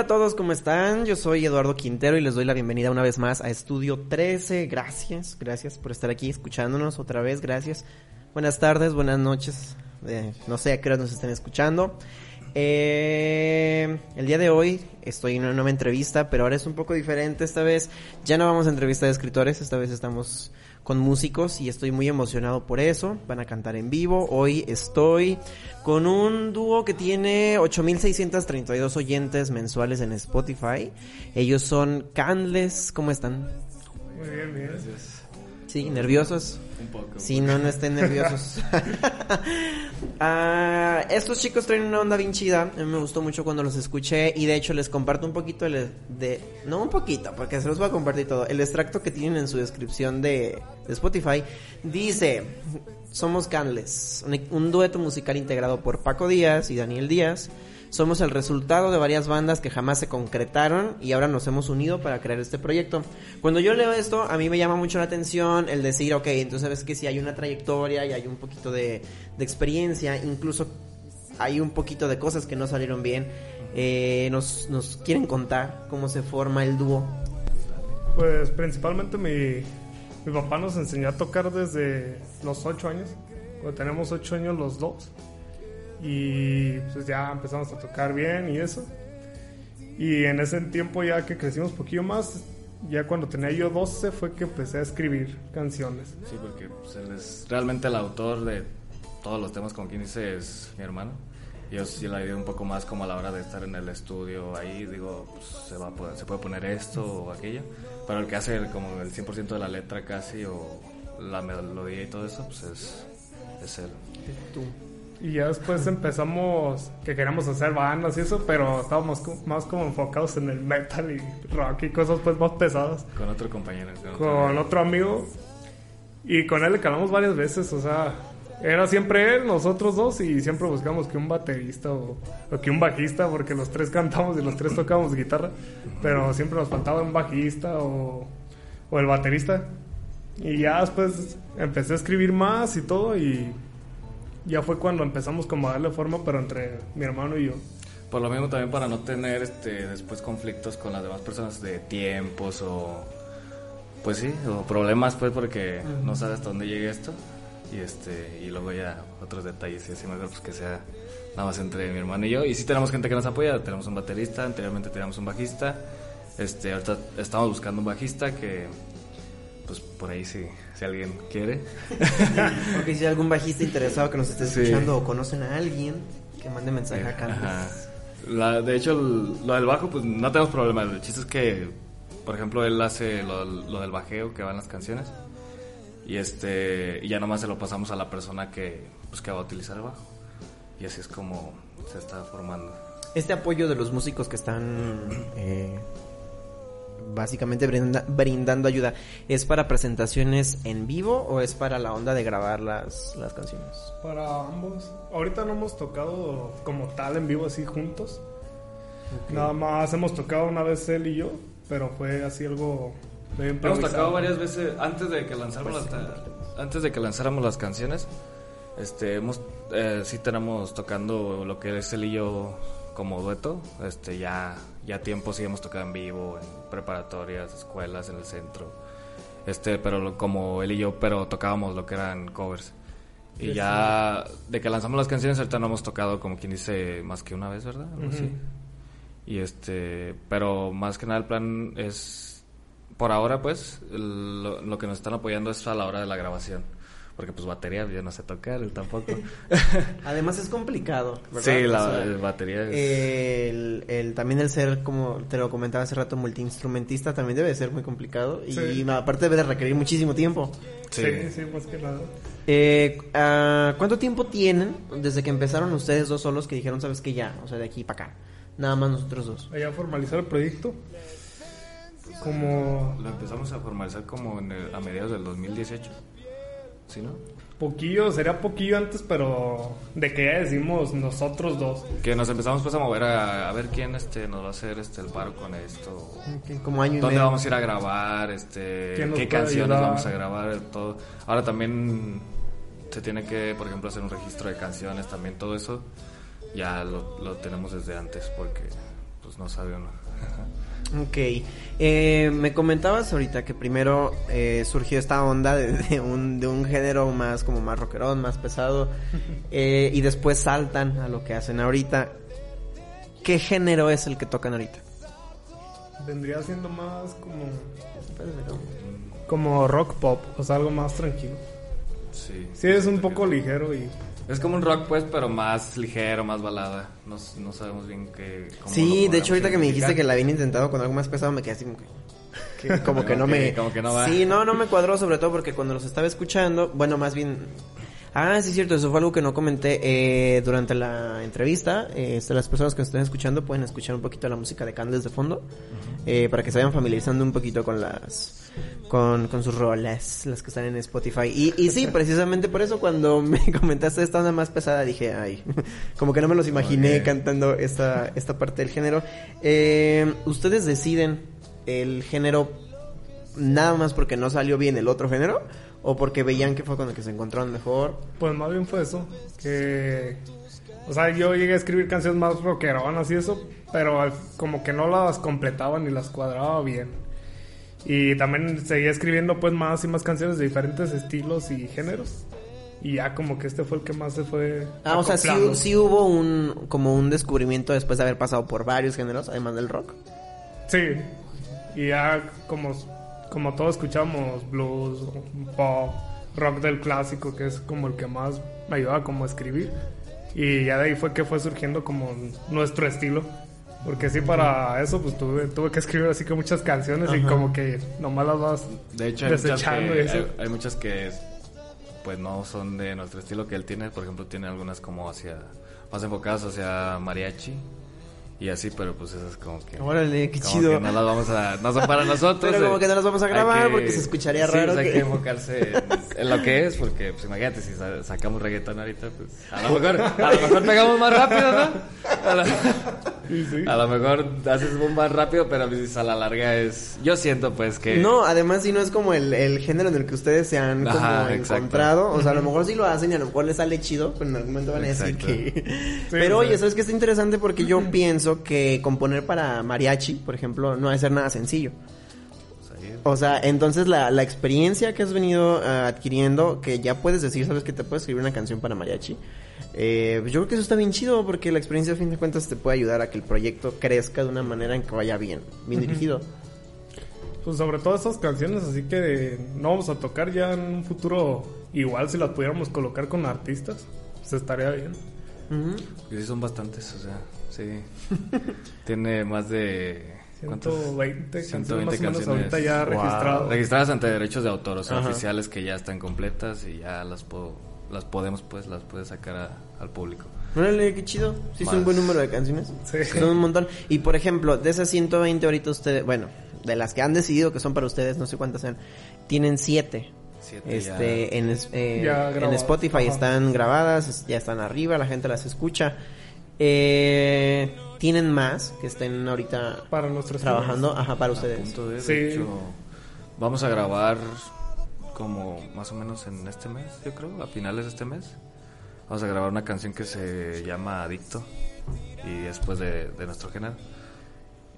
Hola a todos, ¿cómo están? Yo soy Eduardo Quintero y les doy la bienvenida una vez más a Estudio 13. Gracias, gracias por estar aquí escuchándonos otra vez, gracias. Buenas tardes, buenas noches, eh, no sé a qué hora nos estén escuchando. Eh, el día de hoy estoy en una nueva entrevista, pero ahora es un poco diferente esta vez. Ya no vamos a entrevista de escritores, esta vez estamos con músicos y estoy muy emocionado por eso. Van a cantar en vivo. Hoy estoy con un dúo que tiene 8632 oyentes mensuales en Spotify. Ellos son Candles. ¿Cómo están? Muy bien, bien. Gracias. Sí, nerviosos. Un poco. Sí, no, no estén nerviosos. Ah, estos chicos traen una onda bien chida. A mí me gustó mucho cuando los escuché. Y de hecho les comparto un poquito el, de... No un poquito, porque se los voy a compartir todo. El extracto que tienen en su descripción de, de Spotify. Dice... Somos Canles. Un, un dueto musical integrado por Paco Díaz y Daniel Díaz. Somos el resultado de varias bandas que jamás se concretaron y ahora nos hemos unido para crear este proyecto. Cuando yo leo esto, a mí me llama mucho la atención el decir, ok, entonces sabes que si hay una trayectoria y hay un poquito de, experiencia, incluso hay un poquito de cosas que no salieron bien. Eh, nos, nos quieren contar cómo se forma el dúo. Pues principalmente mi, mi papá nos enseñó a tocar desde los 8 años. Tenemos 8 años los dos y pues ya empezamos a tocar bien y eso. Y en ese tiempo ya que crecimos un poquillo más, ya cuando tenía yo 12 fue que empecé a escribir canciones. Sí, porque pues, él es realmente el autor de todos los temas, como quien dice, es mi hermano. Yo sí la idea un poco más como a la hora de estar en el estudio ahí, digo, pues, se, va a poder, se puede poner esto o aquello. Pero el que hace como el 100% de la letra casi o la melodía y todo eso, pues es, es él. Tú. Y ya después empezamos que queríamos hacer bandas y eso, pero estábamos más como enfocados en el metal y rock y cosas pues más pesadas. Con otro compañero. Con, Con otro amigo y con él le calamos varias veces, o sea, era siempre él, nosotros dos y siempre buscamos que un baterista o, o que un bajista, porque los tres cantamos y los tres tocamos guitarra, pero siempre nos faltaba un bajista o, o el baterista. Y ya después empecé a escribir más y todo y ya fue cuando empezamos como a darle forma, pero entre mi hermano y yo. Por lo mismo también para no tener este después conflictos con las demás personas de tiempos o pues sí, o problemas pues porque no sabes hasta dónde llegue esto. Y este y luego ya otros detalles y así mejor pues que sea nada más entre mi hermano y yo. Y sí tenemos gente que nos apoya, tenemos un baterista, anteriormente teníamos un bajista, este ahorita estamos buscando un bajista que pues por ahí si, si alguien quiere. Ok, si hay algún bajista interesado que nos esté Sí. escuchando o conocen a alguien, que mande mensaje a Ajá. Canles. La- de hecho, el- lo del bajo, pues no tenemos problema. El chiste es que, por ejemplo, él hace lo, lo del bajeo que va en las canciones. Y este y ya nomás se lo pasamos a la persona que, pues, que va a utilizar el bajo. Y así es como se está formando. Este apoyo de los músicos que están eh, básicamente brinda- brindando ayuda, ¿es para presentaciones en vivo o es para la onda de grabar las, las canciones? Para ambos. Ahorita no hemos tocado como tal en vivo así juntos. Nada más hemos tocado una vez él y yo, pero fue así algo Hemos tocado varias veces antes de que lanzáramos Pues, las antes de que lanzáramos las canciones. Este, hemos eh, sí tenemos tocando lo que es él y yo como dueto. Este, ya ya tiempo sí hemos tocado en vivo en preparatorias, escuelas, en el centro. Este, pero lo- como él y yo, pero tocábamos lo que eran covers. Y ya de que lanzamos las canciones ahorita no hemos tocado como quien dice más que una vez, ¿verdad? Algo así. Ujú. Y este, pero más que nada el plan es, por ahora pues, lo, lo que nos están apoyando es a la hora de la grabación. Porque pues batería yo no sé tocar, él tampoco. Además es complicado, ¿verdad? sí, la O sea, batería es... el, el- también el ser, como te lo comentaba hace rato, multiinstrumentista también debe de ser muy complicado y Sí. no, aparte debe de requerir muchísimo tiempo. Sí, sí, más que nada. Eh, ah, ¿Cuánto tiempo tienen desde que empezaron ustedes dos solos que dijeron, sabes que ya, o sea, de aquí para acá? Nada más nosotros dos. Allá formalizar el proyecto. Como Lo empezamos a formalizar como en el- a mediados del 2018. ¿Sí, no? Poquillo, sería poquillo antes, pero de que ya decimos nosotros dos. Que nos empezamos pues a mover a, a ver quién este nos va a hacer este el paro con esto. Como año y ¿Dónde medio. vamos a ir a grabar? Este, ¿Quién nos ¿Qué canciones ayudar? vamos a grabar? Todo. Ahora también se tiene que, por ejemplo, hacer un registro de canciones, también todo eso ya lo, lo tenemos desde antes porque pues no sabe uno. Ok. Eh, me comentabas ahorita que primero eh, surgió esta onda de, de un, de un género más como más rockerón, más pesado. eh, y después saltan a lo que hacen ahorita. ¿Qué género es el que tocan ahorita? Vendría siendo más como, como rock pop, o sea, algo más tranquilo. Sí. Sí, es un poco ligero y Es como un rock pues, pero más ligero, más balada. No, no sabemos bien qué... cómo Sí, de hecho ahorita que me dijiste que la habían intentado con algo más pesado me quedé así como que... que- como que no me... como que no va. Sí, no, no me cuadró sobre todo porque cuando los estaba escuchando, bueno, más bien... Ah, sí, es cierto, eso fue algo que no comenté eh, durante la entrevista. Eh, este, las personas que nos estén escuchando pueden escuchar un poquito la música de Candes de fondo eh, para que se vayan familiarizando un poquito con las con, con sus roles, las que están en Spotify. Y, y sí, precisamente por eso cuando me comentaste esta onda más pesada dije, ay, como que no me los imaginé cantando esta, esta parte del género. Eh, ¿Ustedes deciden el género nada más porque no salió bien el otro género? ¿O porque veían que fue con el que se encontraron mejor? Pues más bien fue eso, que... O sea, yo llegué a escribir canciones más rockeronas y eso, pero como que no las completaba ni las cuadraba bien. Y también seguía escribiendo pues más y más canciones de diferentes estilos y géneros. Y ya como que este fue el que más se fue... Ah, o sea, sí, sí hubo un como un descubrimiento después de haber pasado por varios géneros, además del rock. Sí, y ya como, como todos escuchamos blues, pop, rock del clásico, que es como el que más me ayudaba como a escribir. Y ya de ahí fue que fue surgiendo como nuestro estilo. Porque sí, para eso pues tuve, tuve que escribir así que muchas canciones y como que nomás las vas De hecho, hay muchas, desechando que, y eso. hay, hay muchas que pues no son de nuestro estilo que él tiene. Por ejemplo, tiene algunas como hacia más enfocadas hacia mariachi y así, pero pues esas como que Órale, qué como chido. que no las vamos a no son para nosotros. Pero como eh. que no las vamos a grabar que- porque se escucharía sí, raro pues, hay que- que enfocarse en, en lo que es, porque pues imagínate si sa- sacamos reggaetón ahorita, pues a lo mejor a lo mejor pegamos más rápido, ¿no? A lo, a lo mejor haces boom más rápido, pero pues, a la larga es yo siento pues que No, además si no es como el, el género en el que ustedes se han como Ajá, encontrado. O sea, a lo mejor sí lo hacen y a lo mejor les sale chido, pero en algún momento van a decir Exacto. que... pero oye, ¿sabes qué está interesante? Porque yo pienso que componer para mariachi, por ejemplo, no va a ser nada sencillo. O sea, entonces la, la experiencia que has venido ah, adquiriendo, que ya puedes decir, sabes que te puedes escribir una canción para mariachi, eh, pues yo creo que eso está bien chido porque la experiencia a fin de cuentas te puede ayudar a que el proyecto crezca de una manera en que vaya bien, bien dirigido. Pues sobre todo esas canciones, así que no vamos a tocar ya en un futuro igual si las pudiéramos colocar con artistas, pues estaría bien. Ujú. Porque sí son bastantes, o sea, sí. Tiene más de... ¿cuántas? 120 canciones 120 más o menos canciones. ahorita ya Wow. registradas. Registradas ante derechos de autor, o sea, Ajá. oficiales que ya están completas y ya las puedo, las podemos, pues, las puedes sacar a- al público. Órale, qué chido. Sí, es un buen número de canciones. Sí. Son un montón. Y por ejemplo, de esas 120 ahorita ustedes, bueno, de las que han decidido que son para ustedes, no sé cuántas sean, tienen 7. Siete Este, ya. en, eh, Ya en. Spotify Ajá. están grabadas, ya están arriba, la gente las escucha. Eh, tienen más que estén ahorita Para nuestros trabajando, ajá, para A ustedes. punto de, Sí. de hecho, vamos a grabar como más o menos en este mes, yo creo, a finales de este mes. Vamos a grabar una canción que se llama Adicto y después de, de nuestro género.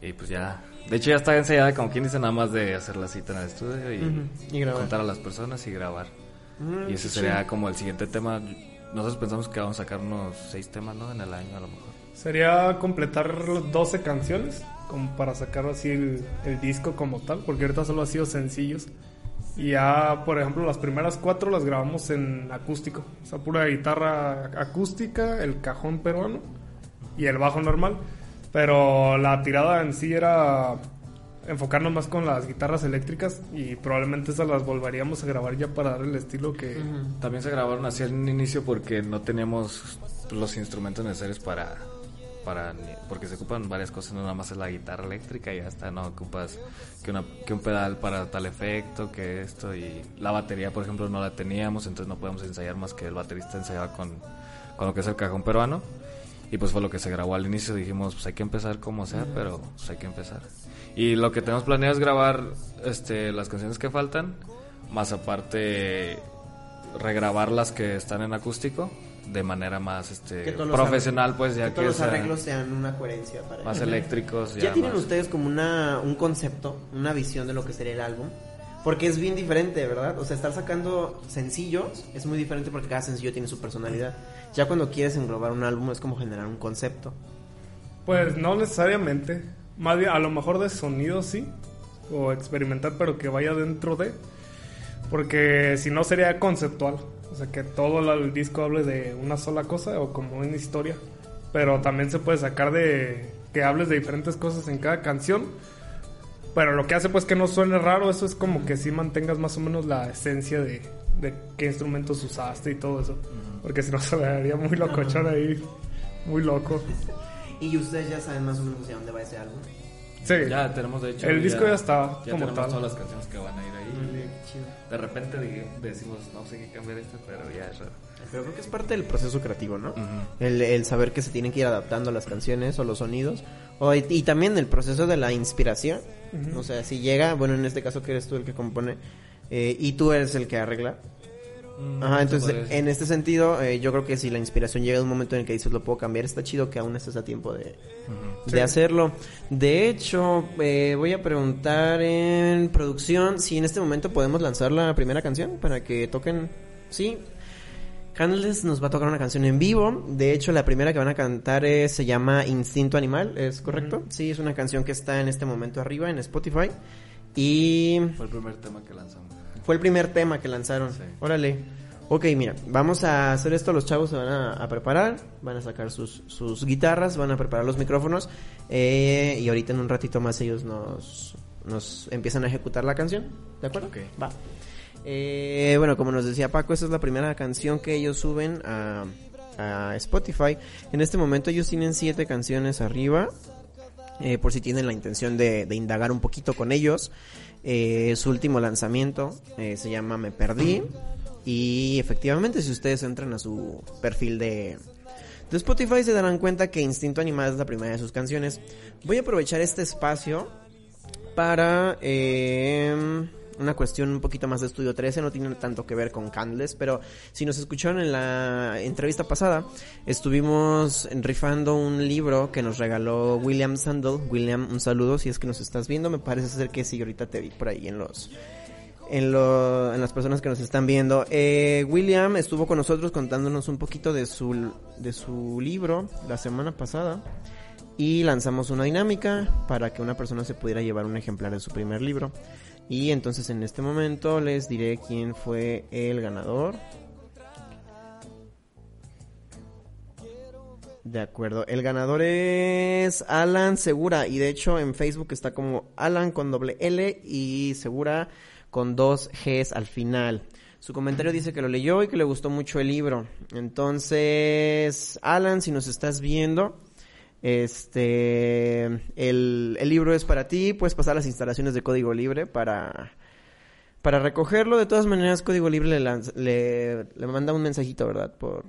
Y pues ya, de hecho ya está ensayada como quien dice nada más de hacer la cita en el estudio y, Ujú, y grabar. contar a las personas y grabar. Mm, y ese sería chido. como el siguiente tema. Nosotros pensamos que vamos a sacar unos seis temas, ¿no? En el año a lo mejor. Sería completar los 12 canciones como para sacar así el, el disco como tal, porque ahorita solo ha sido sencillos. Y ya, por ejemplo, las primeras cuatro las grabamos en acústico, o sea, pura guitarra acústica, el cajón peruano y el bajo normal. Pero la tirada en sí era enfocarnos más con las guitarras eléctricas y probablemente esas las volveríamos a grabar ya para dar el estilo que... También se grabaron así en un inicio porque no teníamos los instrumentos necesarios para, para porque se ocupan varias cosas, no nada más es la guitarra eléctrica y ya está, no ocupas que, una, que un pedal para tal efecto, que esto y la batería, por ejemplo, no la teníamos, entonces no podemos ensayar más que el baterista ensayaba con, con lo que es el cajón peruano. Y pues fue lo que se grabó al inicio, dijimos, pues hay que empezar como sea, pero pues hay que empezar. Y lo que tenemos planeado es grabar este, las canciones que faltan, más aparte regrabar las que están en acústico de manera más este profesional pues ya que, todos los arreglos sean una coherencia para más eléctricos ya, tienen ustedes como una un concepto una visión de lo que sería el álbum porque es bien diferente verdad o sea estar sacando sencillos es muy diferente porque cada sencillo tiene su personalidad. Ya cuando quieres englobar un álbum es como generar un concepto. Pues no necesariamente. Más bien a lo mejor de sonido sí o experimentar pero que vaya dentro de porque si no sería conceptual o sea, que todo el disco hable de una sola cosa o como una historia. Pero también se puede sacar de que hables de diferentes cosas en cada canción. Pero lo que hace pues que no suene raro, eso es como que sí mantengas más o menos la esencia de, de qué instrumentos usaste y todo eso. Porque si no se vería muy locochón ahí, muy loco. ¿Y ustedes ya saben más o menos hacia dónde va ese álbum? Sí. Ya tenemos de hecho. El disco ya está ya como tenemos todas las canciones que van a ir ahí. De repente decimos, no sé qué cambiar esto, pero ya es raro. Pero creo que es parte del proceso creativo, ¿no? el, saber que se tienen que ir adaptando las canciones o los sonidos. O, y, también el proceso de la inspiración. O sea, si llega, bueno, en este caso que eres tú el que compone eh, y tú eres el que arregla, Mm, Ajá, entonces en este sentido, eh, yo creo que si la inspiración llega a un momento en el que dices lo puedo cambiar, está chido que aún estés a tiempo de, de hacerlo. De hecho, eh, voy a preguntar en producción si en este momento podemos lanzar la primera canción para que toquen. Sí, Candles nos va a tocar una canción en vivo. De hecho, la primera que van a cantar se llama Instinto Animal, ¿es correcto? Sí, es una canción que está en este momento arriba en Spotify. Y. Fue el primer tema que lanzamos. Fue el primer tema que lanzaron. Órale. Ok, mira, vamos a hacer esto. Los chavos se van a, preparar, van a sacar sus, sus, guitarras, van a preparar los micrófonos. Eh, y ahorita en un ratito más ellos nos, nos empiezan a ejecutar la canción. ¿De acuerdo? Ok. Va. Eh, bueno, como nos decía Paco, esta es la primera canción que ellos suben a, a Spotify. En este momento ellos tienen siete canciones arriba. Eh, por si tienen la intención de, de indagar un poquito con ellos. Eh, su último lanzamiento eh, se llama Me Perdí. Y efectivamente, si ustedes entran a su perfil de, de Spotify, se darán cuenta que Instinto Animal es la primera de sus canciones. Voy a aprovechar este espacio para. Eh, una cuestión un poquito más de Estudio 13, no tiene tanto que ver con Candles, pero si nos escucharon en la entrevista pasada, estuvimos rifando un libro que nos regaló William Sandel. William, un saludo si es que nos estás viendo, me parece ser que sí, ahorita te vi por ahí en los... En, lo, en las personas que nos están viendo. Eh, William estuvo con nosotros contándonos un poquito de su, de su libro la semana pasada y lanzamos una dinámica para que una persona se pudiera llevar un ejemplar de su primer libro. Y entonces en este momento les diré quién fue el ganador. De acuerdo, el ganador es Alan Segura y de hecho en Facebook está como Alan con doble L y Segura con dos Gs al final. Su comentario dice que lo leyó y que le gustó mucho el libro. Entonces, Alan, si nos estás viendo, este, el, el libro es para ti, puedes pasar las instalaciones de código libre para, para recogerlo. De todas maneras, código libre le, le, manda un mensajito, ¿verdad? Por,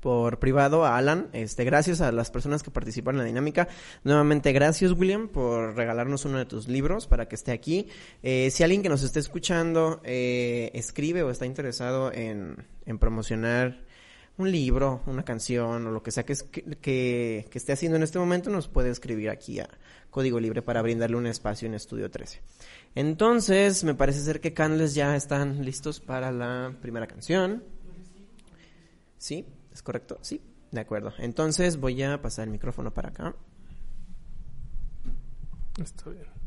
por privado a Alan. Este, gracias a las personas que participan en la dinámica. Nuevamente, gracias William por regalarnos uno de tus libros para que esté aquí. Eh, si alguien que nos esté escuchando eh, escribe o está interesado en, en promocionar un libro, una canción o lo que sea que, que, esté haciendo en este momento, nos puede escribir aquí a Código Libre para brindarle un espacio en Estudio 13. Entonces, me parece ser que Canles ya están listos para la primera canción. ¿Sí? ¿Es correcto? Sí. De acuerdo. Entonces voy a pasar el micrófono para acá. Está bien.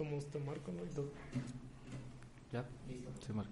Tomo, te marco, ¿no? Entonces... Ya, Listo. se marca.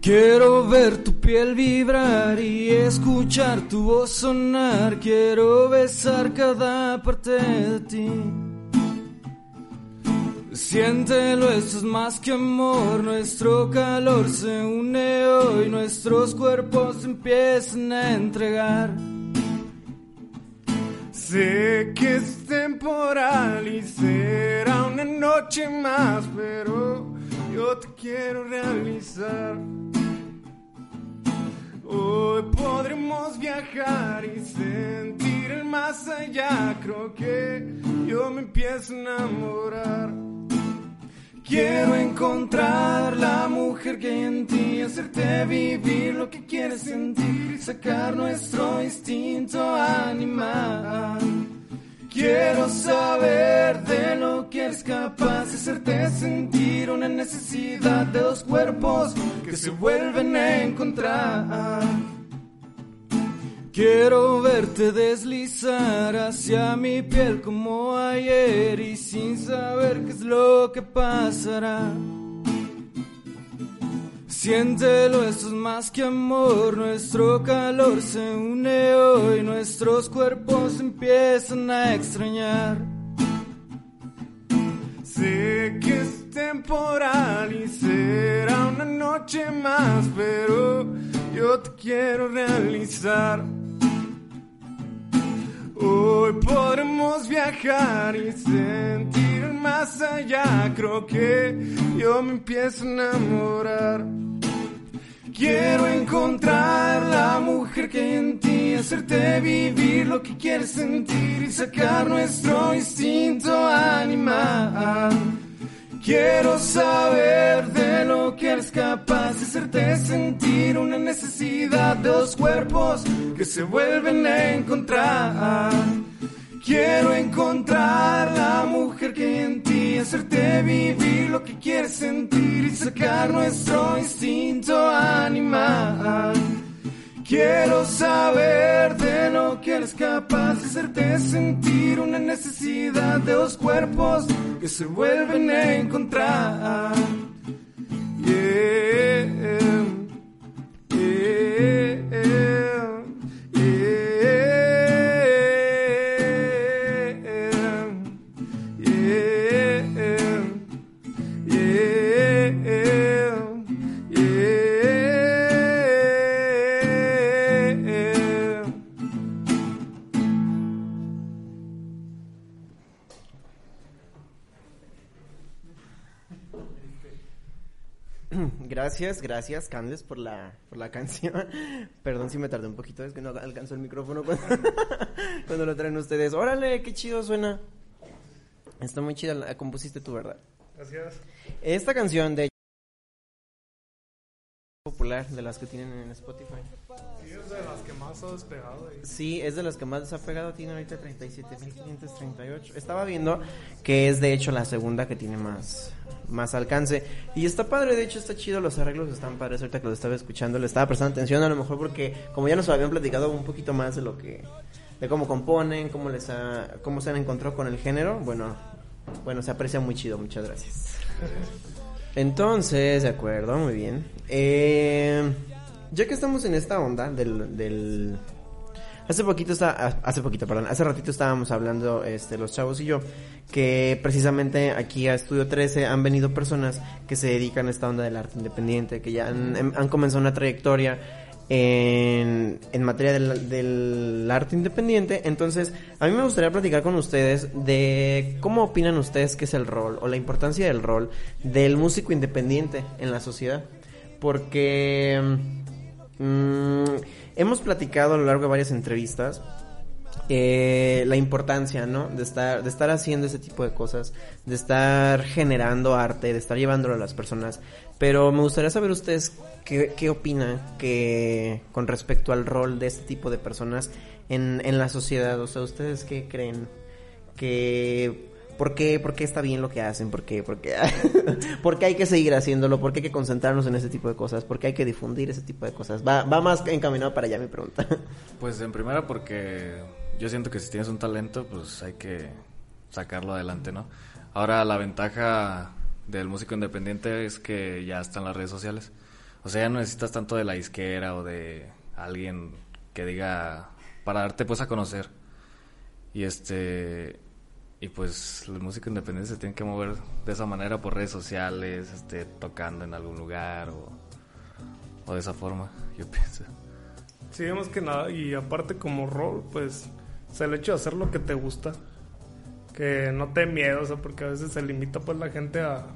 Quiero ver tu piel vibrar y escuchar tu voz sonar. Quiero besar cada parte de ti. Siéntelo, esto es más que amor. Nuestro calor se une hoy. Nuestros cuerpos empiezan a entregar. Sé que es temporal y será una noche más, pero yo te quiero realizar. Hoy podremos viajar y sentir el más allá. Creo que yo me empiezo a enamorar. Quiero encontrar la mujer que hay en ti, hacerte vivir lo que quieres sentir, sacar nuestro instinto animal. Quiero saber de lo que eres capaz de hacerte sentir una necesidad de dos cuerpos que se vuelven a encontrar. Quiero verte deslizar hacia mi piel como ayer y sin saber qué es lo que pasará. Siéntelo, esto es más que amor, nuestro calor se une hoy, nuestros cuerpos empiezan a extrañar. Sé que es temporal y será una noche más, pero yo te quiero realizar. Hoy podremos viajar y sentir más allá. Creo que yo me empiezo a enamorar. Quiero encontrar la mujer que hay en ti, hacerte vivir lo que quieres sentir y sacar nuestro instinto animal. Quiero saber de lo que eres capaz de hacerte sentir una necesidad de dos cuerpos que se vuelven a encontrar. Quiero encontrar la mujer que en ti, hacerte vivir lo que quieres sentir y sacar nuestro instinto animal. Quiero saber de lo que eres capaz de hacerte sentir una necesidad de dos cuerpos que se vuelven a encontrar. Gracias, gracias, Canles, por la, por la canción. Perdón si me tardé un poquito, es que no alcanzó el micrófono cuando, cuando lo traen ustedes. Órale, qué chido suena. Está muy chida, la compusiste tú, ¿verdad? Gracias. Esta canción de popular de las que tienen en Spotify. Más ha despegado. ahí. Sí, es de las que más ha pegado, tiene ahorita 37.538. Estaba viendo que es de hecho la segunda que tiene más más alcance y está padre, de hecho está chido, los arreglos están padres, ahorita que lo estaba escuchando, le estaba prestando atención a lo mejor porque como ya nos habían platicado un poquito más de lo que de cómo componen, cómo les ha, cómo se han encontrado con el género, bueno, bueno, se aprecia muy chido, muchas gracias. Entonces, de acuerdo, muy bien. Eh, ya que estamos en esta onda del, del hace poquito está, ah, hace poquito, perdón, hace ratito estábamos hablando, este, los chavos y yo, que precisamente aquí a Estudio 13 han venido personas que se dedican a esta onda del arte independiente, que ya han, em, han comenzado una trayectoria en, en materia del, del arte independiente. Entonces, a mí me gustaría platicar con ustedes de cómo opinan ustedes que es el rol o la importancia del rol del músico independiente en la sociedad. Porque mm, hemos platicado a lo largo de varias entrevistas eh, la importancia, ¿no? De estar, de estar haciendo ese tipo de cosas, de estar generando arte, de estar llevándolo a las personas. Pero me gustaría saber ustedes qué, qué opinan que con respecto al rol de este tipo de personas en, en la sociedad. O sea, ¿ustedes qué creen? Que ¿Por qué, ¿Por qué está bien lo que hacen? ¿Por qué? ¿Por qué? ¿Por qué hay que seguir haciéndolo? ¿Por qué hay que concentrarnos en ese tipo de cosas? ¿Por qué hay que difundir ese tipo de cosas? Va, va más encaminado para allá mi pregunta. Pues en primera porque yo siento que si tienes un talento, pues hay que sacarlo adelante, ¿no? Ahora la ventaja del músico independiente es que ya están las redes sociales. O sea, ya no necesitas tanto de la disquera o de alguien que diga para darte pues a conocer. Y este y pues la música independiente se tiene que mover de esa manera por redes sociales, este tocando en algún lugar o, o de esa forma, yo pienso. Sí, más que nada, y aparte como rol, pues, es el hecho de hacer lo que te gusta, que no te miedo, o sea, porque a veces se limita pues la gente a...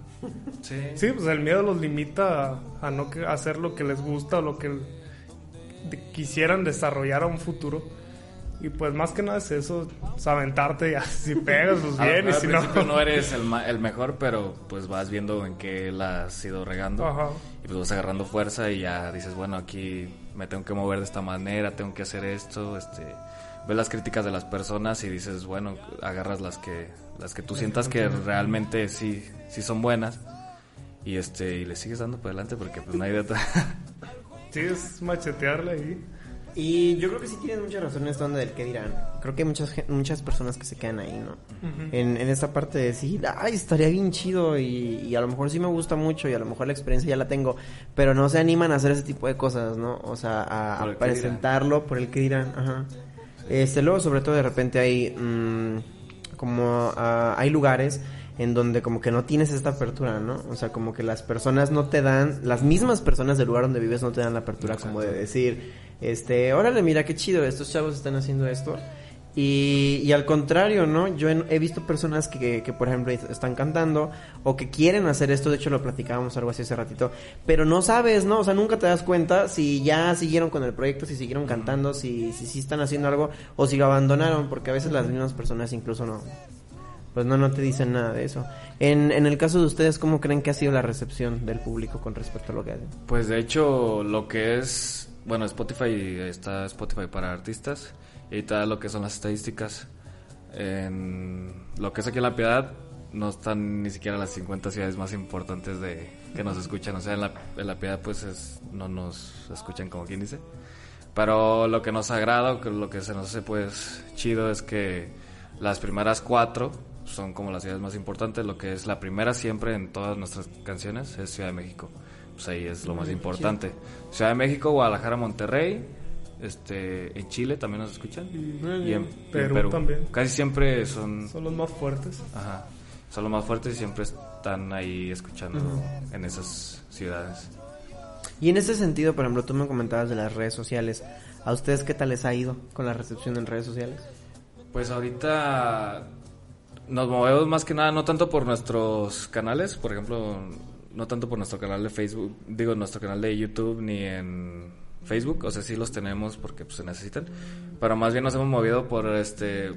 Sí. Sí, pues el miedo los limita a, a no que- hacer lo que les gusta o lo que quisieran desarrollar a un futuro. Y pues más que nada es eso, es aventarte ya, si pegas, pues A bien, y mejor si no... no eres el, el mejor, pero pues vas viendo en qué la has ido regando. Ajá. Y pues vas agarrando fuerza y ya dices, bueno, aquí me tengo que mover de esta manera, tengo que hacer esto, este ves las críticas de las personas y dices, bueno, agarras las que las que tú sientas que realmente sí sí son buenas y este y le sigues dando por adelante porque pues no hay de otra. Sí, es machetearle ahí. Y yo creo que sí tienes mucha razón en esto onda del que dirán. Creo que hay muchas, muchas personas que se quedan ahí, ¿no? en, en esta parte de decir, ay, estaría bien chido y, y a lo mejor sí me gusta mucho y a lo mejor la experiencia ya la tengo, pero no se animan a hacer ese tipo de cosas, ¿no? O sea, a, dirán. presentarlo por el que dirán, ajá. Este, luego sobre todo de repente hay mm, como ah, hay lugares en donde como que no tienes esta apertura, ¿no? O sea, como que las personas no te dan, las mismas personas del lugar donde vives no te dan la apertura como de decir, este, órale, mira qué chido, estos chavos están haciendo esto. Y, y al contrario, ¿no? Yo he, he visto personas que, que, por ejemplo, están cantando o que quieren hacer esto, de hecho lo platicábamos algo así hace ratito, pero no sabes, ¿no? O sea, nunca te das cuenta si ya siguieron con el proyecto, si siguieron cantando, si, si, si están haciendo algo o si lo abandonaron, porque a veces las mismas personas incluso no, pues no, no te dicen nada de eso. En, en el caso de ustedes, ¿cómo creen que ha sido la recepción del público con respecto a lo que hacen? Pues de hecho, lo que es, bueno, Spotify está Spotify para artistas y está lo que son las estadísticas. Lo que es aquí en La Piedad, no están ni siquiera las 50 ciudades más importantes de que nos escuchan. O sea, en La, Piedad, pues es- no nos escuchan como quien dice. Pero lo que nos agrada, lo que se nos hace pues chido es que las primeras cuatro son como las ciudades más importantes. Lo que es la primera siempre en todas nuestras canciones es Ciudad de México. Pues ahí es lo más importante. Ciudad de México, Guadalajara, Monterrey. Este, en Chile también nos escuchan. Y en, y en Perú también. Casi siempre son, Son los más fuertes. ajá, son los más fuertes y siempre están ahí escuchando en esas ciudades. Y en ese sentido, por ejemplo, tú me comentabas de las redes sociales. ¿A ustedes qué tal les ha ido con la recepción en redes sociales? Pues ahorita nos movemos más que nada, no tanto por nuestros canales, por ejemplo, no tanto por nuestro canal de Facebook, digo, nuestro canal de YouTube ni en Facebook, o sea, sí los tenemos porque pues, se necesitan, pero más bien nos hemos movido por este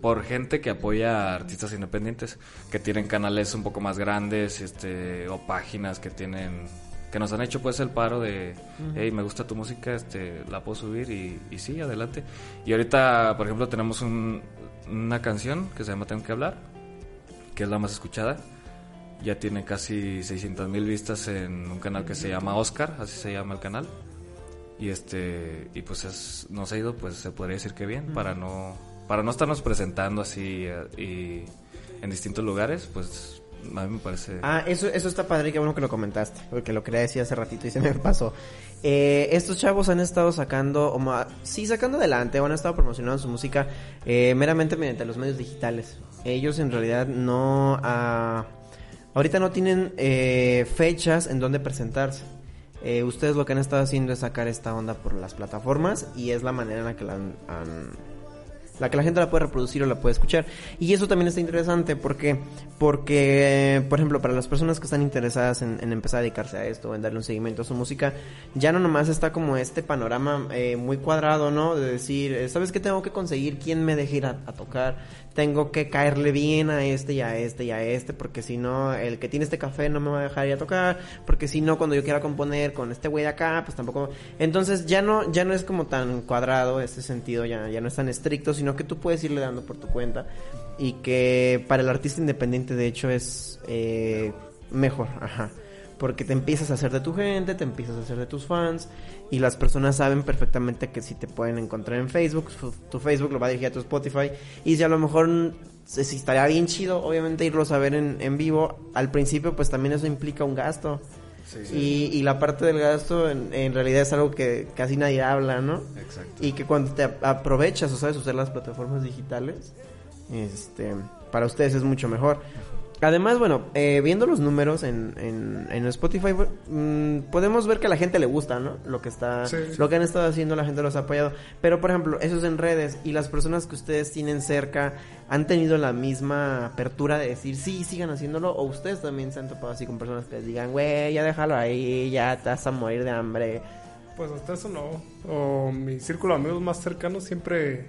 por gente que apoya a artistas independientes, que tienen canales un poco más grandes, este o páginas que tienen que nos han hecho pues el paro de, hey, me gusta tu música, este, la puedo subir y, y sí, adelante. Y ahorita, por ejemplo, tenemos un- una canción que se llama Tengo que hablar, que es la más escuchada. Ya tiene casi 600 mil vistas en un canal que se llama Oscar, así se llama el canal. Y este, y pues es- nos ha ido, pues se podría decir que bien, para no, para no estarnos presentando así eh, y en distintos lugares, pues a mí me parece... Ah, eso, eso está padre, qué bueno que lo comentaste, porque lo quería decir hace ratito y se me pasó. Eh, estos chavos han estado sacando, o sí, sacando adelante, o han estado promocionando su música eh, meramente mediante los medios digitales. Ellos en realidad no, ah, ahorita no tienen eh, fechas en donde presentarse. Eh, ustedes lo que han estado haciendo es sacar esta onda por las plataformas y es la manera en la que la han- la que la gente la puede reproducir o la puede escuchar. Y eso también está interesante porque, porque por ejemplo, para las personas que están interesadas en, en empezar a dedicarse a esto, en darle un seguimiento a su música, ya no nomás está como este panorama eh, muy cuadrado, ¿no? De decir, eh, ¿sabes qué tengo que conseguir? ¿Quién me deje ir a tocar? Tengo que caerle bien a este y a este y a este, porque si no, el que tiene este café no me va a dejar ir a tocar, porque si no, cuando yo quiera componer con este güey de acá, pues tampoco... Entonces ya no, ya no es como tan cuadrado este sentido, ya, ya no es tan estricto, sino que tú puedes irle dando por tu cuenta y que para el artista independiente de hecho es eh, mejor, ajá. Porque te empiezas a hacer de tu gente, te empiezas a hacer de tus fans y las personas saben perfectamente que si te pueden encontrar en Facebook, tu Facebook lo va a dirigir a tu Spotify y si a lo mejor si estaría bien chido, obviamente irlos a ver en, en vivo, al principio pues también eso implica un gasto. Y, y la parte del gasto en, en realidad es algo que casi nadie habla, ¿no? Exacto. Y que cuando te ap- aprovechas o sabes usar las plataformas digitales, este, para ustedes es mucho mejor. Además, bueno, eh, viendo los números en, en, en Spotify, mm, podemos ver que a la gente le gusta, ¿no? Lo que está, Sí. lo que han estado haciendo, la gente los ha apoyado. Pero, por ejemplo, eso es en redes y las personas que ustedes tienen cerca han tenido la misma apertura de decir, sí, sigan haciéndolo, o ustedes también se han topado así con personas que les digan, güey, ya déjalo ahí, ya te vas a morir de hambre. Pues hasta eso no. O mi círculo de amigos más cercanos siempre...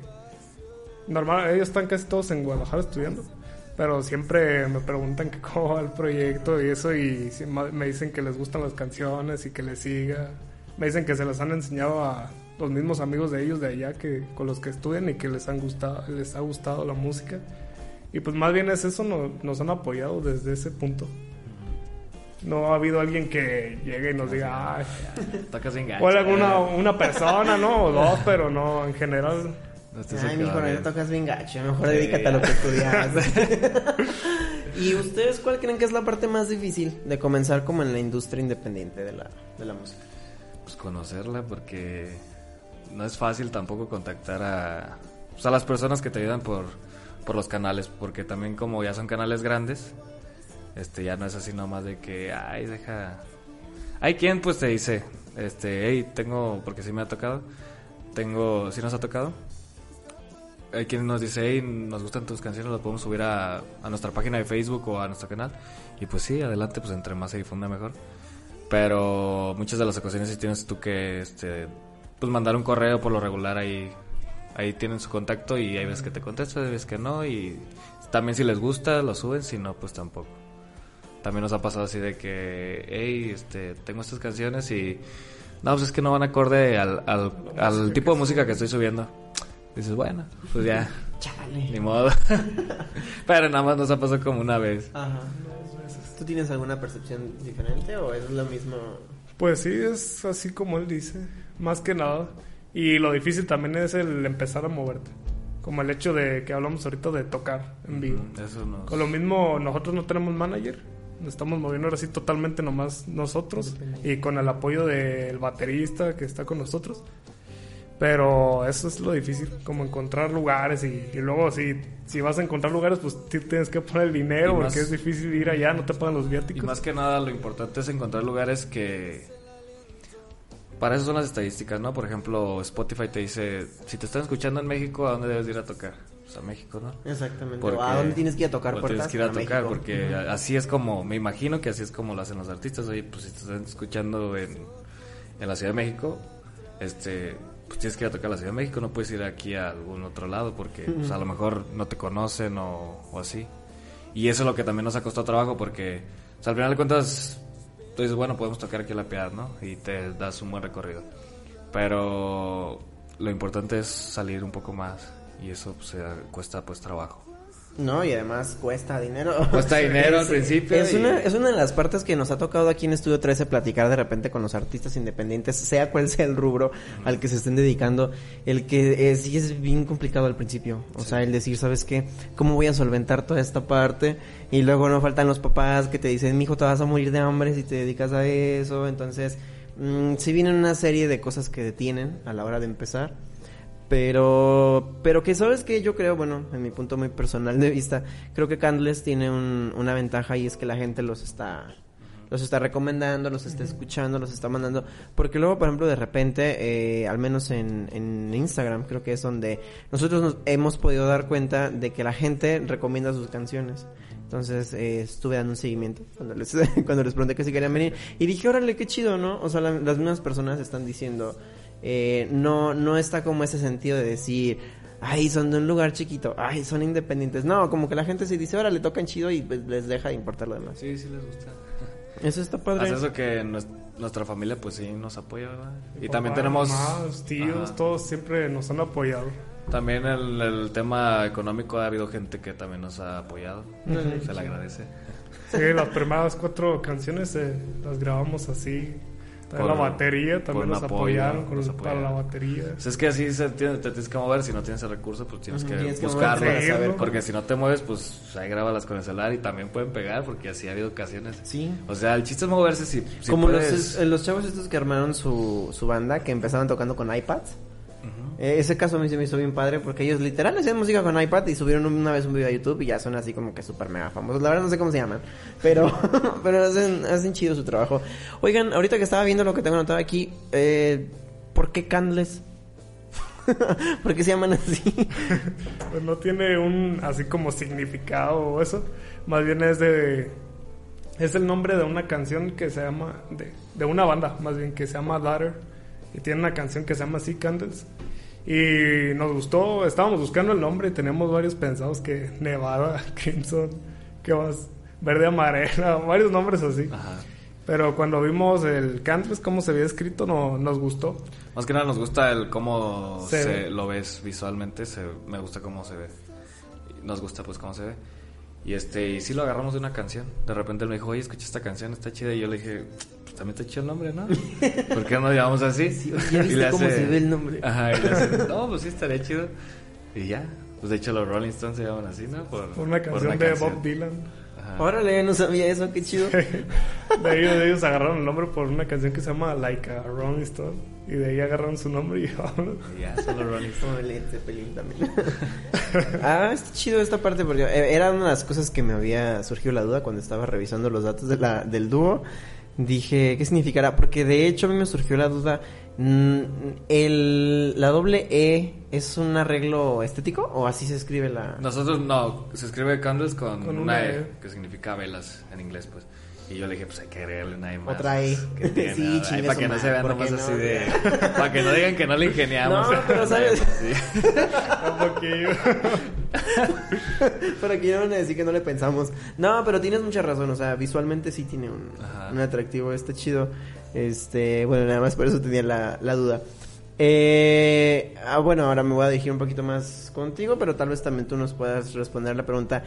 Normal, ellos están casi todos en Guadalajara estudiando. Pero siempre me preguntan que cómo va el proyecto y eso y me dicen que les gustan las canciones y que les siga. Me dicen que se las han enseñado a los mismos amigos de ellos de allá que con los que estudian y que les han gustado les ha gustado la música. Y pues más bien es eso, no- nos han apoyado desde ese punto. No ha habido alguien que llegue y nos diga, "Ay, Tocas bien o alguna una persona, ¿no? O dos, pero no, en general. No Ay, mijo, no tocas bien gacho. Mejor Sí. dedícate a lo que estudias. ¿Y ustedes cuál creen que es la parte más difícil de comenzar como en la industria independiente de la, de la música? Pues conocerla porque no es fácil tampoco contactar a, pues, a las personas que te ayudan por, por los canales, porque también como ya son canales grandes, este ya no es así nomás de que, ay, deja... Hay quien pues te dice, este, hey, tengo, porque sí me ha tocado, tengo, sí nos ha tocado. Hay quien nos dice, hey, nos gustan tus canciones, las podemos subir a, a nuestra página de Facebook o a nuestro canal. Y pues sí, adelante, pues entre más se difunda mejor. Pero muchas de las ocasiones sí tienes tú que este pues mandar un correo por lo regular ahí ahí tienen su contacto y hay veces que te contestan, hay veces que no y también si les gusta lo suben, si no pues tampoco. También nos ha pasado así de que hey, este tengo estas canciones y no, pues es que no van acorde al, al, al tipo de música que estoy subiendo. Dices, bueno, pues ya, Chale. ni modo. Pero nada más nos ha pasado como una vez. Ajá. ¿Tú tienes alguna percepción diferente o es lo mismo? Pues sí, es así como él dice, más que nada. Y lo difícil también es el empezar a moverte. Como el hecho de que hablamos ahorita de tocar en vivo. Eso nos... Con lo mismo, nosotros no tenemos manager. Nos estamos moviendo ahora sí totalmente nomás nosotros. Y con el apoyo del baterista que está con nosotros. Pero eso es lo difícil, como encontrar lugares y, y luego si, si vas a encontrar lugares pues ti- tienes que poner el dinero Y porque es difícil ir allá, no te pagan los Y viáticos. más que nada lo importante es encontrar lugares que... Para eso son las estadísticas, ¿no? Por ejemplo, Spotify te dice, si te están escuchando en México, ¿a dónde debes de ir a tocar? Pues a México, ¿no? Exactamente. Porque- ¿O ¿A dónde tienes que ir a tocar puertas? Tienes que ir a, tocar, México. porque así es como, me imagino que así es como lo hacen los artistas. Oye, pues si te están escuchando en, en la Ciudad de México, este, pues tienes que ir a tocar a la Ciudad de México, no puedes ir aquí a algún otro lado porque pues, a lo mejor no te conocen o, o así. Y eso es lo que también nos ha costado trabajo porque, o sea, al final de cuentas, tú dices, bueno, podemos tocar aquí en la Piedad, ¿no? Y te das un buen recorrido. Pero lo importante es salir un poco más y eso pues, cuesta pues trabajo. No, y además cuesta dinero. Cuesta dinero al Es- principio Es, y- una, es una de las partes que nos ha tocado aquí en Estudio 13 platicar de repente con los artistas independientes, sea cual sea el rubro al que se estén dedicando. El que eh, sí es bien complicado al principio. O sea, el decir, ¿sabes qué? ¿Cómo voy a solventar toda esta parte? Y luego no faltan los papás que te dicen, mijo, te vas a morir de hambre si te dedicas a eso. Entonces, mm, sí vienen una serie de cosas que detienen a la hora de empezar. Pero, pero que sabes que yo creo, bueno, en mi punto muy personal de vista, creo que Candless tiene un- una ventaja y es que la gente los está, los está recomendando, los está escuchando, los está mandando. Porque luego, por ejemplo, de repente, eh, al menos en, en Instagram, creo que es donde nosotros nos hemos podido dar cuenta de que la gente recomienda sus canciones. Entonces eh, estuve dando un seguimiento cuando les, cuando les pregunté que si querían venir. Y dije, órale, qué chido, ¿no? O sea, la- las mismas personas están diciendo, eh, no, no está como ese sentido de decir, ay, son de un lugar chiquito, ay, son independientes. No, como que la gente se dice, órale, tocan chido y pues, les deja de importar lo demás. Sí, sí les gusta. Eso está padre. Hace eso que nues- nuestra familia pues sí nos apoya, ¿verdad? Y Papá, también tenemos mamá, los tíos, Ajá. todos siempre nos han apoyado. también el, el tema económico ha habido gente que también nos ha apoyado. Se le agradece. Sí, las primeras cuatro canciones eh, las grabamos así, También la batería, también por nos apoyaron con, para apoyaron. la batería. Pues es que así se tiene- te tienes que mover, si no tienes el recurso, pues tienes que tienes que buscarlo. para saber. porque si no te mueves, pues ahí grábalas con el celular y también pueden pegar, porque así ha habido ocasiones. Sí. O sea, el chiste es moverse si, si Como puedes. los, los chavos estos que armaron su, su banda, que empezaban tocando con iPads. Eh, ese caso a mí se me hizo bien padre porque ellos literal hacían música con iPad y subieron una vez un video a YouTube y ya son así como que súper mega famosos. La verdad no sé cómo se llaman, pero, pero hacen, hacen chido su trabajo. Oigan, ahorita que estaba viendo lo que tengo anotado aquí, eh, ¿por qué Candles? ¿Por qué se llaman así? Pues no tiene un así como significado o eso. Más bien es de. Es el nombre de una canción que se llama. De, de una banda, más bien, que se llama Ladder. Y tiene una canción que se llama Sea Candles. Y nos gustó. Estábamos buscando el nombre y teníamos varios pensados que Nevada, Crimson, que más. Verde Amarela, varios nombres así. Ajá. Pero cuando vimos el Candles, cómo se había escrito, no, nos gustó. Más que nada nos gusta el cómo Se se, lo ves visualmente, se, me gusta cómo se ve. Nos gusta pues cómo se ve. Y este, y sí lo agarramos de una canción. De repente él me dijo, oye, escucha esta canción, está chida. Y yo le dije, pues también está chido el nombre, ¿no? ¿Por qué no nos llamamos así? Sí, ¿ya Y viste le cómo se ve el nombre? Ajá, y le hace, no, pues sí estaría chido. Y ya, pues de hecho los Rolling Stones se llaman así, ¿no? Por, Por una por canción de Bob Dylan. Ajá. Órale, no sabía eso, qué chido. De ellos, de ellos agarraron el nombre por una canción que se llama Like a Rolling Stone. Y de ahí agarraron su nombre y. Y ya, son los Rolling Stones. Como el Zeppelin también. ah, está chido esta parte porque eh, era una de las cosas que me había surgido la duda cuando estaba revisando los datos de la, del dúo. Dije, ¿qué significará? Porque de hecho a mí me surgió la duda. mm, el, ¿La doble E es un arreglo estético o así se escribe la...? Nosotros no, se escribe candles con, Con una, una e, E. que significa velas en inglés, pues. Y yo le dije, pues hay que agregarle una E más. Otra E. Que tiene, Sí, chingue para que no se vean ¿por nomás qué así no? de... para que no digan que no le ingeniamos. No, pero ¿sabes? Sí. Un poquillo. Para que no decir que no le pensamos. No, pero tienes mucha razón. O sea, visualmente sí tiene un, un atractivo. Está chido. Este, bueno, nada más por eso tenía la, la duda. Eh, ah, bueno, ahora me voy a dirigir un poquito más contigo, pero tal vez también tú nos puedas responder la pregunta.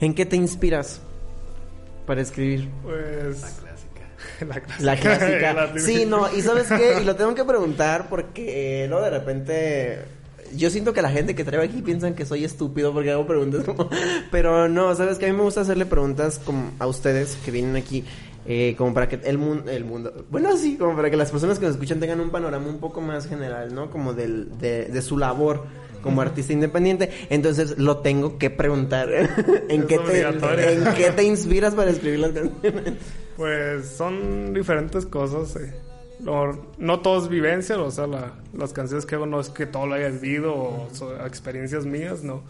¿En qué te inspiras para escribir? Pues. La clásica. La clásica. La clásica. La sí, no, y sabes qué, y lo tengo que preguntar porque eh, luego de repente yo siento que la gente que trae aquí piensan que soy estúpido porque hago preguntas como, pero no, sabes que a mí me gusta hacerle preguntas como a ustedes que vienen aquí eh, como para que el mundo, el mundo, bueno sí, como para que las personas que nos escuchan tengan un panorama un poco más general, ¿no? Como del, de, de su labor como artista independiente, entonces lo tengo que preguntar. ¿En Es qué te, obligatorio. en qué te inspiras para escribir las canciones? Pues son diferentes cosas. eh. No, no todo es vivencia, o sea, la- las canciones que hago no es que todo lo haya vivido o experiencias mías, no.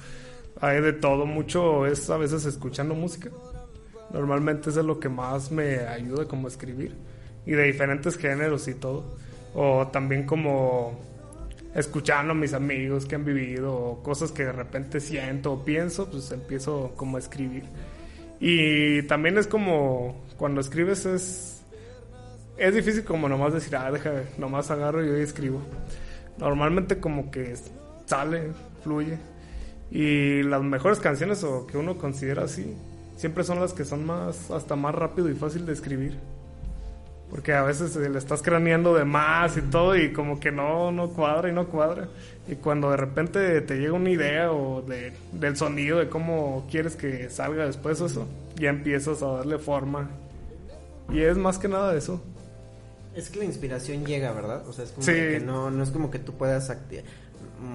Hay de todo, mucho es a veces escuchando música. Normalmente eso es lo que más me ayuda como a escribir. Y de diferentes géneros y todo. O también como escuchando a mis amigos que han vivido cosas que de repente siento o pienso, pues empiezo como a escribir. Y también es como cuando escribes es es difícil como nomás decir, ah, deja, nomás agarro y hoy escribo. Normalmente como que sale, fluye. Y las mejores canciones o que uno considera así, siempre son las que son más, hasta más rápido y fácil de escribir. Porque a veces le estás craneando de más y todo y como que no, no cuadra y no cuadra. Y cuando de repente te llega una idea o de, del sonido de cómo quieres que salga después eso, ya empiezas a darle forma. Y es más que nada eso. Es que la inspiración llega, ¿verdad? O sea, es como Sí. que no, no es como que tú puedas activar.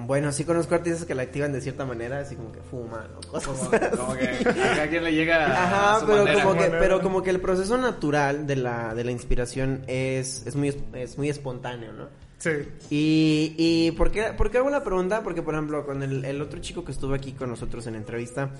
Bueno, sí conozco artistas que la activan de cierta manera, así como que fuman o cosas Como, como que a quien le llega a Ajá, su pero manera. como que, pero como que el proceso natural de la, de la inspiración es, es muy, es- muy espontáneo, ¿no? Sí. Y, y ¿por, qué, por qué hago la pregunta? Porque, por ejemplo, con el, el otro chico que estuvo aquí con nosotros en entrevista,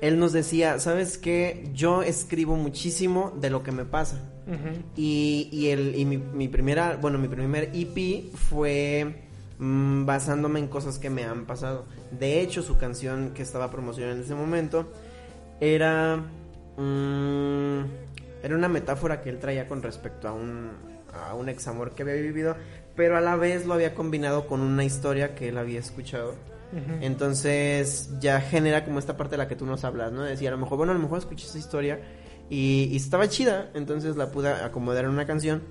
él nos decía, ¿sabes qué? Yo escribo muchísimo de lo que me pasa. Ujú. Y, y, el, y mi, mi primera, bueno, mi primer EP fue mm, basándome en cosas que me han pasado. De hecho, su canción que estaba promocionando en ese momento era, mm, era una metáfora que él traía con respecto a un, a un examor que había vivido, pero a la vez lo había combinado con una historia que él había escuchado. Entonces ya genera como esta parte de la que tú nos hablas, ¿no? De decir, a lo mejor, bueno, a lo mejor escuché esa historia y, y estaba chida, entonces la pude acomodar en una canción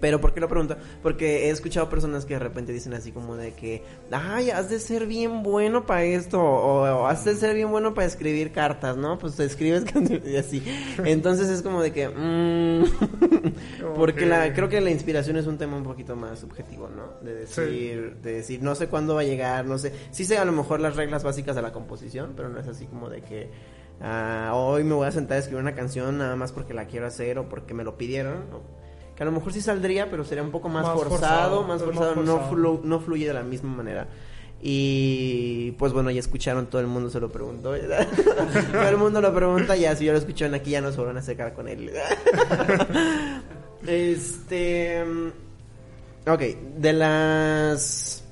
Pero ¿por qué lo pregunto? Porque he escuchado personas que de repente dicen así como de que, ay, has de ser bien bueno para esto, o, o has de ser bien bueno para escribir cartas, ¿no? Pues te escribes canciones y así. Entonces es como de que, mm, porque la, creo que la inspiración es un tema un poquito más subjetivo, ¿no? De decir, de decir, no sé cuándo va a llegar, no sé, sí sé a lo mejor las reglas básicas de la composición, pero no es así como de que, ah, hoy me voy a sentar a escribir una canción nada más porque la quiero hacer o porque me lo pidieron, o- que a lo mejor sí saldría, pero sería un poco más, Más forzado, forzado, más forzado, no, flu- no fluye de la misma manera. Y pues bueno, ya escucharon, todo el mundo se lo preguntó. todo el mundo lo pregunta, ya si yo lo escucharon aquí ya no se vuelven a acercar con él. este... Ok, de las...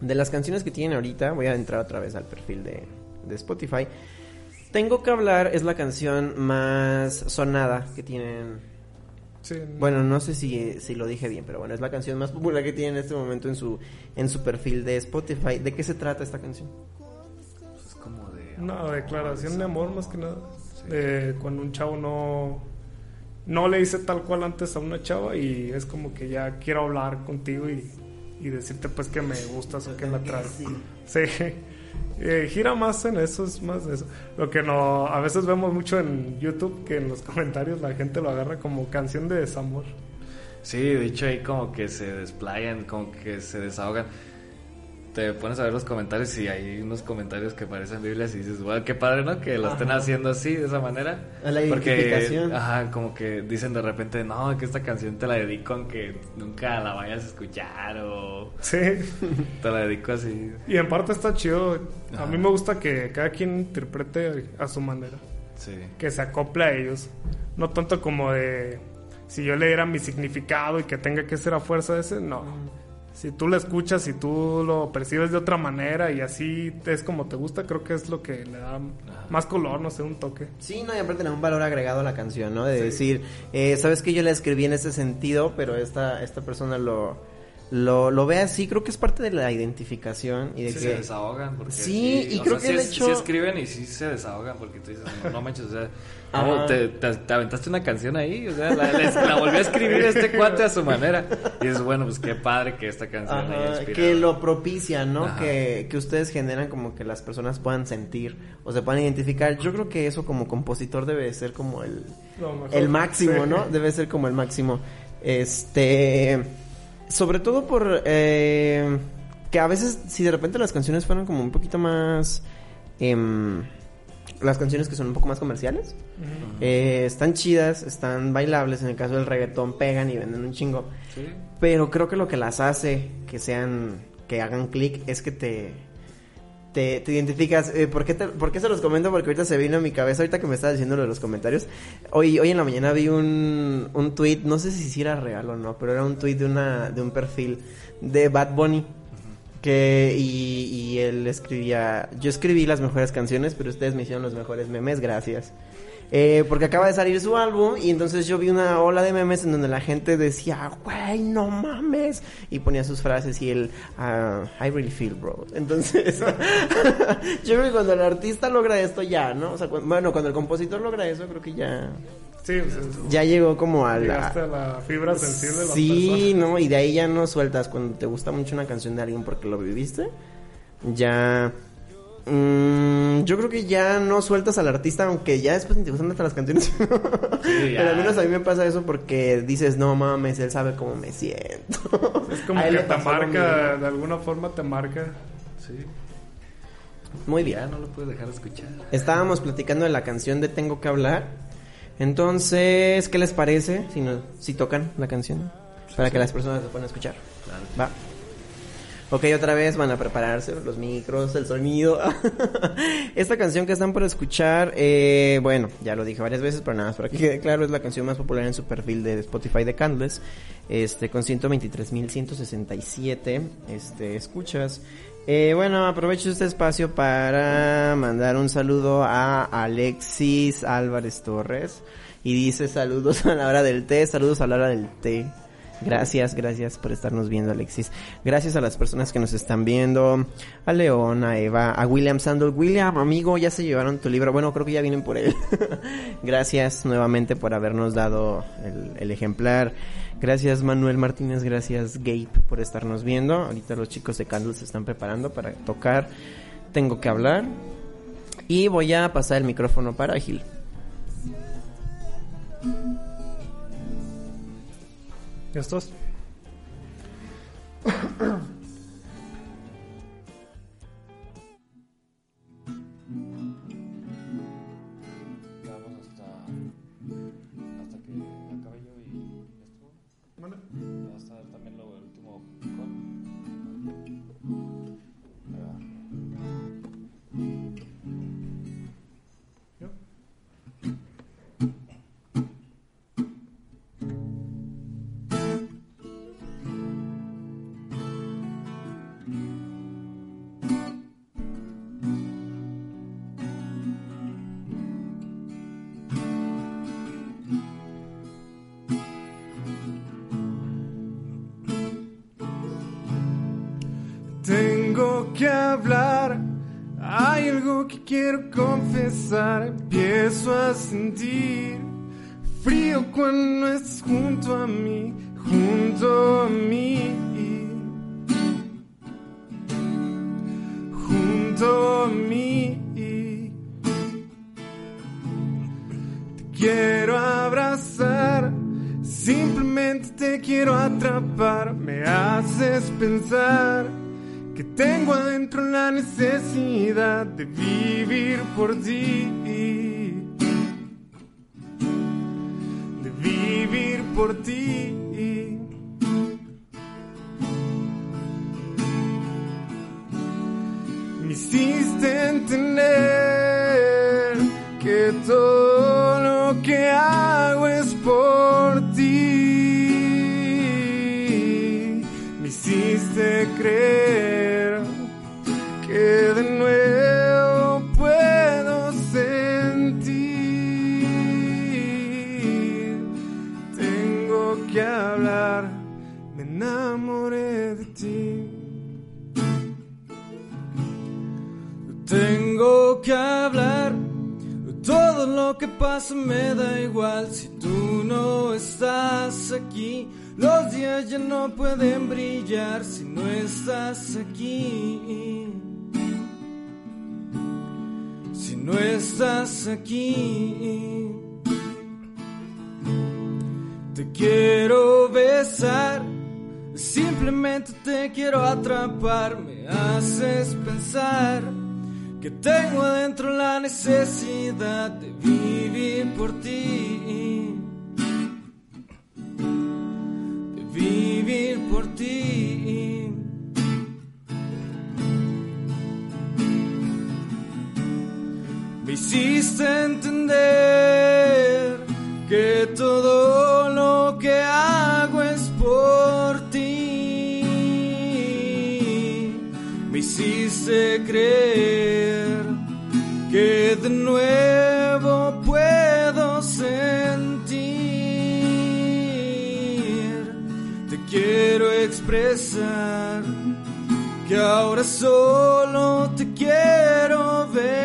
De las canciones que tienen ahorita, voy a entrar otra vez al perfil de, de Spotify. Tengo que hablar, es la canción más sonada que tienen Sí, bueno, no sé si, si lo dije bien, pero bueno, es la canción más popular que tiene en este momento en su, en su perfil de Spotify. ¿De qué se trata esta canción? Pues es como de... Una declaración de amor más que nada. De cuando un chavo no, no le dice tal cual antes a una chava y es como que ya quiero hablar contigo y, y decirte pues que me gustas o que la traes. Sí. Eh, gira más en eso, es más eso. Lo que no, a veces vemos mucho en YouTube que en los comentarios la gente lo agarra como canción de desamor. Sí, de hecho ahí como que se desplayan, como que se desahogan. Te pones a ver los comentarios y hay unos comentarios que parecen Biblias y dices, bueno, qué padre, ¿no? Que lo estén haciendo así, de esa manera. A la Porque, identificación. ajá, como que dicen de repente, no, que esta canción te la dedico aunque nunca la vayas a escuchar o Sí. te la dedico así. Y en parte está chido. A mí me gusta que cada quien interprete a su manera. Sí. que se acople a ellos. No tanto como de si yo le diera mi significado y que tenga que ser a fuerza ese, no. Si tú lo escuchas y tú lo percibes de otra manera y así es como te gusta, creo que es lo que le da más color, no sé, un toque. Sí, no, y aparte le da un valor agregado a la canción, ¿no? De decir, eh, sabes que yo la escribí en ese sentido, pero esta, esta persona lo, lo, lo ve así, creo que es parte de la identificación y de Sí, que... se desahogan. Porque Sí, y creo sea, que sí el hecho- sí escriben y sí se desahogan porque tú dices, no, no manches, o sea, Ajá. ¿cómo te, te, te aventaste una canción ahí? O sea, la, la- la volvió a escribir este cuate a su manera. Y es bueno, pues qué padre que esta canción haya Ajá, inspirado. que lo propicia, ¿no? Que, que ustedes generan como que las personas puedan sentir o se puedan identificar. Yo creo que eso como compositor debe ser como el, el máximo, Sí. ¿no? Debe ser como el máximo. Este, sobre todo por eh, que a veces si de repente las canciones fueran como un poquito más, em, las canciones que son un poco más comerciales, eh, están chidas, están bailables. En el caso del reggaetón pegan y venden un chingo. Sí. Pero creo que lo que las hace que sean, que hagan clic es que te, te, te identificas. Eh, ¿por, qué te- por qué se los comento? Porque ahorita se vino a mi cabeza, ahorita que me estaba diciendo lo de los comentarios. Hoy, hoy en la mañana vi un, un tweet, no sé si era real o no, pero era un tweet de, una, de un perfil de Bad Bunny. Que, y, y él escribía, yo escribí las mejores canciones, pero ustedes me hicieron los mejores memes, gracias. Eh, porque acaba de salir su álbum y entonces yo vi una ola de memes en donde la gente decía, güey, no mames. Y ponía sus frases y él, ah, I really feel, bro. Entonces, yo creo que cuando el artista logra esto ya, ¿no? O sea, cu- bueno, cuando el compositor logra eso, creo que ya, Sí, pues, es- ya llegó como a la... a la fibra sensible de la Sí, no, y de ahí ya no sueltas cuando te gusta mucho una canción de alguien porque lo viviste. Ya. Mm, yo creo que ya no sueltas al artista, aunque ya después ni te gustan tanto las canciones. Pero al menos a mí me pasa eso porque dices, no mames, él sabe cómo me siento. Es como que te marca, de alguna forma te marca. Sí. Muy bien. Ya no lo puedes dejar de escuchar. Estábamos platicando de la canción de Tengo que hablar. Entonces, ¿qué les parece si, no, si tocan la canción? Para que las personas se puedan escuchar. Claro. Va. Ok, otra vez van a prepararse los micros, el sonido. Esta canción que están por escuchar, eh, bueno, ya lo dije varias veces, pero nada más para que quede claro, es la canción más popular en su perfil de Spotify de Candles, este, con 123.167 este, escuchas. Eh, bueno, aprovecho este espacio para mandar un saludo a Alexis Álvarez Torres. Y dice saludos a la hora del té, saludos a la hora del té. Gracias, gracias por estarnos viendo, Alexis. Gracias a las personas que nos están viendo. A León, a Eva, a William Sandel. William, amigo, ya se llevaron tu libro. Bueno, creo que ya vienen por él. gracias nuevamente por habernos dado el, el ejemplar. Gracias Manuel Martínez, gracias Gabe por estarnos viendo. Ahorita los chicos de Candle se están preparando para tocar. Tengo que hablar. Y voy a pasar el micrófono para Gil. ¿Ya vivir por ti. De vivir por ti. Me hiciste entender que todo lo que hago es por ti. Me hiciste creer lo que pasa me da igual si tú no estás aquí. Los días ya no pueden brillar si no estás aquí. Si no estás aquí. Te quiero besar, simplemente te quiero atrapar, me haces pensar que tengo adentro la necesidad de vivir por ti. De vivir por ti. Me hiciste entender que todo lo que hago es por ti. Me hiciste creer que de nuevo puedo sentir. Te quiero expresar que ahora solo te quiero besar.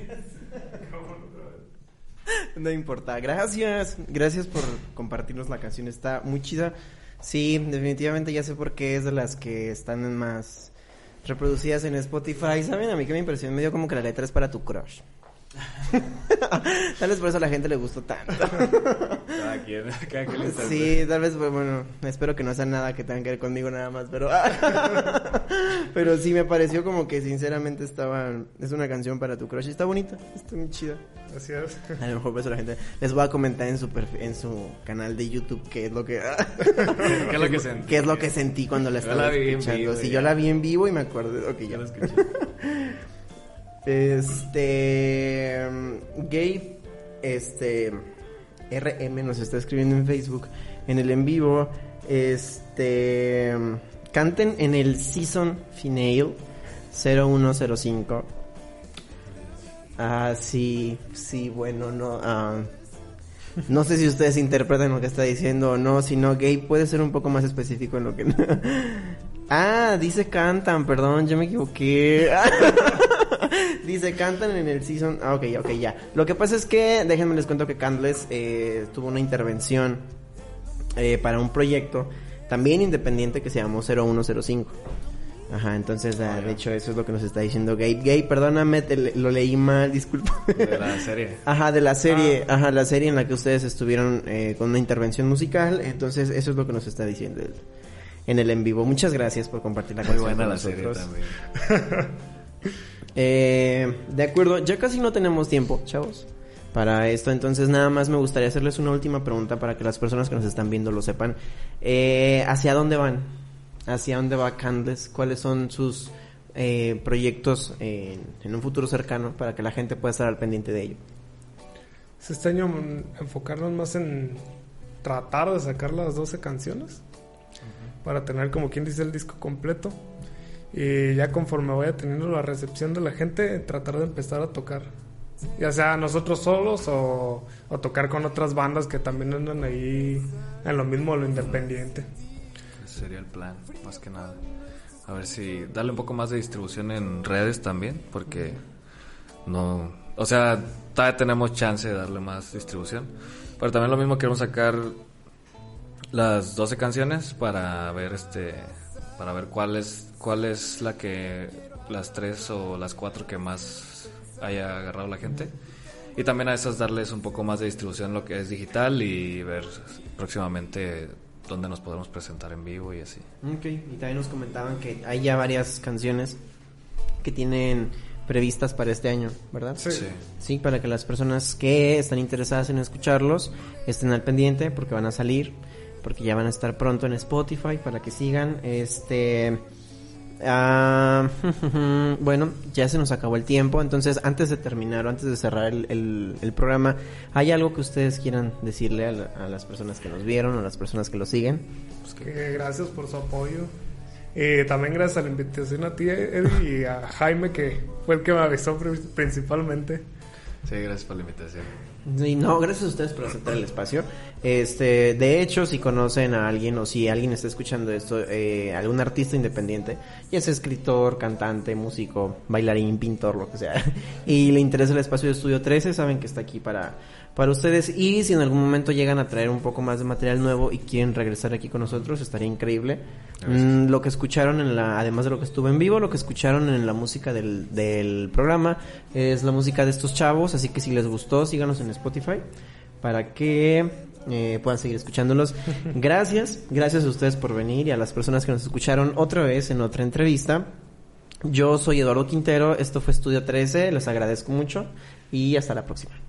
No importa. Gracias. Gracias por compartirnos la canción. Está muy chida. Sí, definitivamente ya sé por qué es de las que están más reproducidas en Spotify. ¿Saben? A mí que me impresionó, me dio como que la letra es para tu crush. tal vez por eso a la gente le gustó tanto. Quien le. Sí, tal vez, pues, bueno, espero que no sea nada que tenga que ver conmigo nada más, pero... pero sí me pareció como que sinceramente estaba... Es una canción para tu crush, está bonita, está muy chida. Así es. A lo mejor por eso la gente... Les voy a comentar en su, en su canal de YouTube qué es lo que... ¿Qué es lo que sentí? qué es lo que sentí cuando la Yo estaba la vi en escuchando. vivo, Si ya. yo la vi en vivo y me acuerdo... Ok, ya la escuché. escuché. Este. Gabe. Este. RM nos está escribiendo en Facebook. En el en vivo. Este. Canten en el Season Finale 0105. Ah, sí. Sí, bueno, no. ah, no sé si ustedes interpretan lo que está diciendo o no. Si no, Gabe puede ser un poco más específico en lo que. ah, dice cantan, perdón, yo me equivoqué. Dice, cantan en el season. Ah, ok, ok, ya. Lo que pasa es que, déjenme les cuento que Candless eh, tuvo una intervención eh, para un proyecto también independiente que se llamó 0105. Ajá, entonces, ah, de hecho, eso es lo que nos está diciendo Gabe. Gabe, perdóname, te le- lo leí mal, disculpa. De la serie. Ajá, de la serie, ajá, la serie en la que ustedes estuvieron eh, con una intervención musical. Entonces, eso es lo que nos está diciendo él en el en vivo. Muchas gracias por compartir la Muy buena con la serie nosotros. también. Eh, de acuerdo, ya casi no tenemos tiempo, chavos, para esto. Entonces, nada más me gustaría hacerles una última pregunta para que las personas que nos están viendo lo sepan. Eh, ¿Hacia dónde van? ¿Hacia dónde va Candes? ¿Cuáles son sus eh, proyectos en, en un futuro cercano para que la gente pueda estar al pendiente de ello? Es Este año mm, enfocarnos más en tratar de sacar las 12 canciones para tener como quien dice el disco completo y ya conforme vaya teniendo la recepción de la gente tratar de empezar a tocar ya sea nosotros solos o, o tocar con otras bandas que también andan ahí en lo mismo lo independiente Ese sería el plan, más que nada. A ver si darle un poco más de distribución en redes también, porque no, o sea, todavía tenemos chance de darle más distribución. Pero también lo mismo queremos sacar las 12 canciones para ver este para ver cuál es cuál es la que las tres o las cuatro que más haya agarrado la gente. Y también a esas darles un poco más de distribución en lo que es digital y ver próximamente dónde nos podemos presentar en vivo y así. Ok, y también nos comentaban que hay ya varias canciones que tienen previstas para este año, ¿verdad? Sí. Sí, para que las personas que están interesadas en escucharlos estén al pendiente porque van a salir, porque ya van a estar pronto en Spotify para que sigan. Este. Ah, bueno, ya se nos acabó el tiempo, entonces antes de terminar o antes de cerrar el, el- el programa, ¿hay algo que ustedes quieran decirle a, la- a las personas que nos vieron o a las personas que lo siguen? Pues que gracias por su apoyo. Eh, también gracias a la invitación a ti, Eddie, y a Jaime, que fue el que me avisó pri- principalmente. Sí, gracias por la invitación. Sí, no, gracias a ustedes por aceptar el espacio. Este, de hecho, si conocen a alguien o si alguien está escuchando esto, eh, algún artista independiente, ya sea escritor, cantante, músico, bailarín, pintor, lo que sea, y le interesa el espacio de Estudio 13, saben que está aquí para, para ustedes. Y si en algún momento llegan a traer un poco más de material nuevo y quieren regresar aquí con nosotros, estaría increíble. Mm, lo que escucharon en la, además de lo que estuvo en vivo, lo que escucharon en la música del, del programa es la música de estos chavos, así que si les gustó, síganos en Spotify para que eh, puedan seguir escuchándolos. Gracias, gracias a ustedes por venir y a las personas que nos escucharon otra vez en otra entrevista. Yo soy Eduardo Quintero, esto fue Estudio 13, les agradezco mucho y hasta la próxima.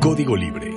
Código Libre